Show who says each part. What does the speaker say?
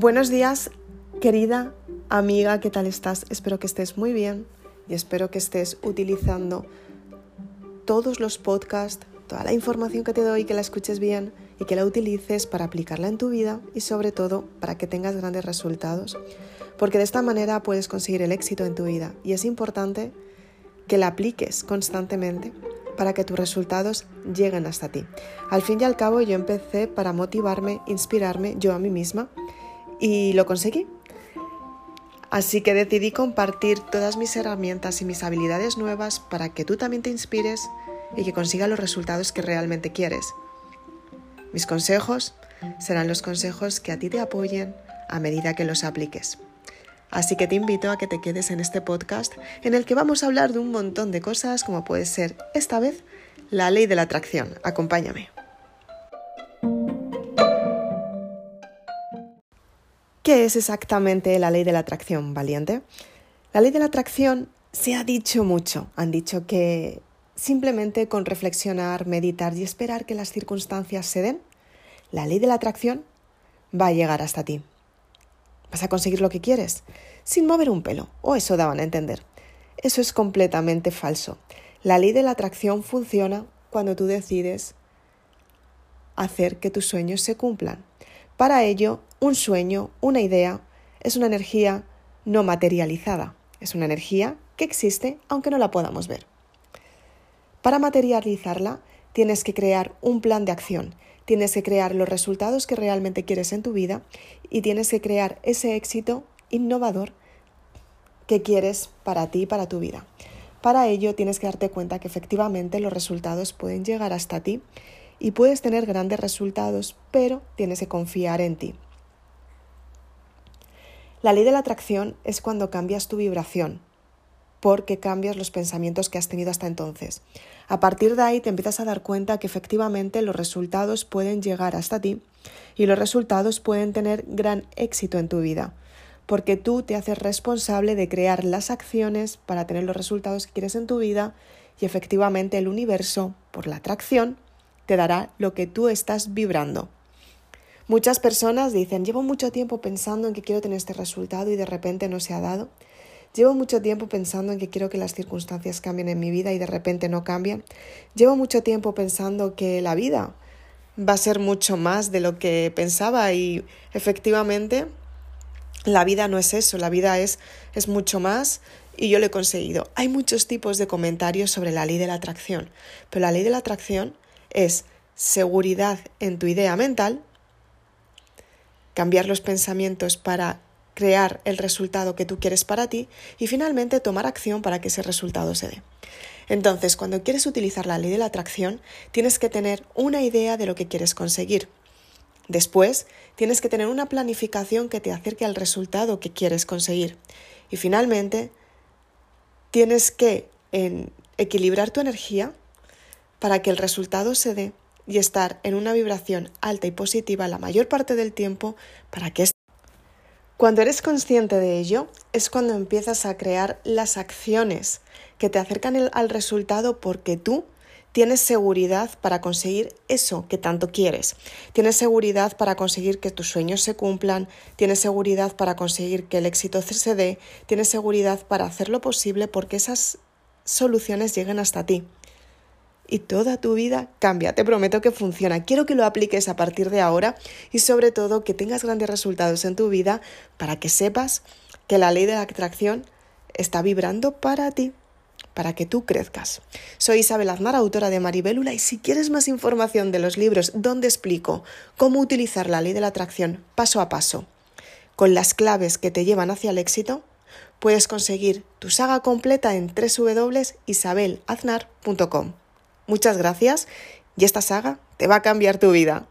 Speaker 1: Buenos días, querida amiga, ¿qué tal estás? Espero que estés muy bien y espero que estés utilizando todos los podcasts, toda la información que te doy, que la escuches bien y que la utilices para aplicarla en tu vida y sobre todo para que tengas grandes resultados. Porque de esta manera puedes conseguir el éxito en tu vida y es importante que la apliques constantemente para que tus resultados lleguen hasta ti. Al fin y al cabo yo empecé para motivarme, inspirarme yo a mí misma y lo conseguí. Así que decidí compartir todas mis herramientas y mis habilidades nuevas para que tú también te inspires y que consigas los resultados que realmente quieres. Mis consejos serán los consejos que a ti te apoyen a medida que los apliques. Así que te invito a que te quedes en este podcast en el que vamos a hablar de un montón de cosas como puede ser esta vez la ley de la atracción. Acompáñame. ¿Qué es exactamente la ley de la atracción, valiente? La ley de la atracción se ha dicho mucho. Han dicho que simplemente con reflexionar, meditar y esperar que las circunstancias se den, la ley de la atracción va a llegar hasta ti. Vas a conseguir lo que quieres sin mover un pelo, o eso daban a entender. Eso es completamente falso. La ley de la atracción funciona cuando tú decides hacer que tus sueños se cumplan. Para ello, un sueño, una idea, es una energía no materializada. Es una energía que existe aunque no la podamos ver. Para materializarla, tienes que crear un plan de acción, tienes que crear los resultados que realmente quieres en tu vida y tienes que crear ese éxito innovador que quieres para ti y para tu vida. Para ello tienes que darte cuenta que efectivamente los resultados pueden llegar hasta ti y puedes tener grandes resultados, pero tienes que confiar en ti. La ley de la atracción es cuando cambias tu vibración, porque cambias los pensamientos que has tenido hasta entonces. A partir de ahí te empiezas a dar cuenta que efectivamente los resultados pueden llegar hasta ti y los resultados pueden tener gran éxito en tu vida, porque tú te haces responsable de crear las acciones para tener los resultados que quieres en tu vida y efectivamente el universo, por la atracción, te dará lo que tú estás vibrando. Muchas personas dicen, llevo mucho tiempo pensando en que quiero tener este resultado y de repente no se ha dado. Llevo mucho tiempo pensando en que quiero que las circunstancias cambien en mi vida y de repente no cambian. Llevo mucho tiempo pensando que la vida va a ser mucho más de lo que pensaba y efectivamente la vida no es eso, la vida es, es mucho más y yo lo he conseguido. Hay muchos tipos de comentarios sobre la ley de la atracción, pero la ley de la atracción es seguridad en tu idea mental, cambiar los pensamientos para crear el resultado que tú quieres para ti y finalmente tomar acción para que ese resultado se dé. Entonces, cuando quieres utilizar la ley de la atracción, tienes que tener una idea de lo que quieres conseguir. Después, tienes que tener una planificación que te acerque al resultado que quieres conseguir. Y finalmente, tienes que equilibrar tu energía para que el resultado se dé y estar en una vibración alta y positiva la mayor parte del tiempo para que cuando eres consciente de ello es cuando empiezas a crear las acciones que te acercan al resultado porque tú tienes seguridad para conseguir eso que tanto quieres. Tienes seguridad para conseguir que tus sueños se cumplan, tienes seguridad para conseguir que el éxito se dé, tienes seguridad para hacer lo posible porque esas soluciones lleguen hasta ti y toda tu vida cambia. Te prometo que funciona. Quiero que lo apliques a partir de ahora y sobre todo que tengas grandes resultados en tu vida para que sepas que la ley de la atracción está vibrando para ti para que tú crezcas. Soy Isabel Aznar, autora de Maribélula, y si quieres más información de los libros donde explico cómo utilizar la ley de la atracción paso a paso, con las claves que te llevan hacia el éxito, puedes conseguir tu saga completa en www.isabelaznar.com. Muchas gracias y esta saga te va a cambiar tu vida.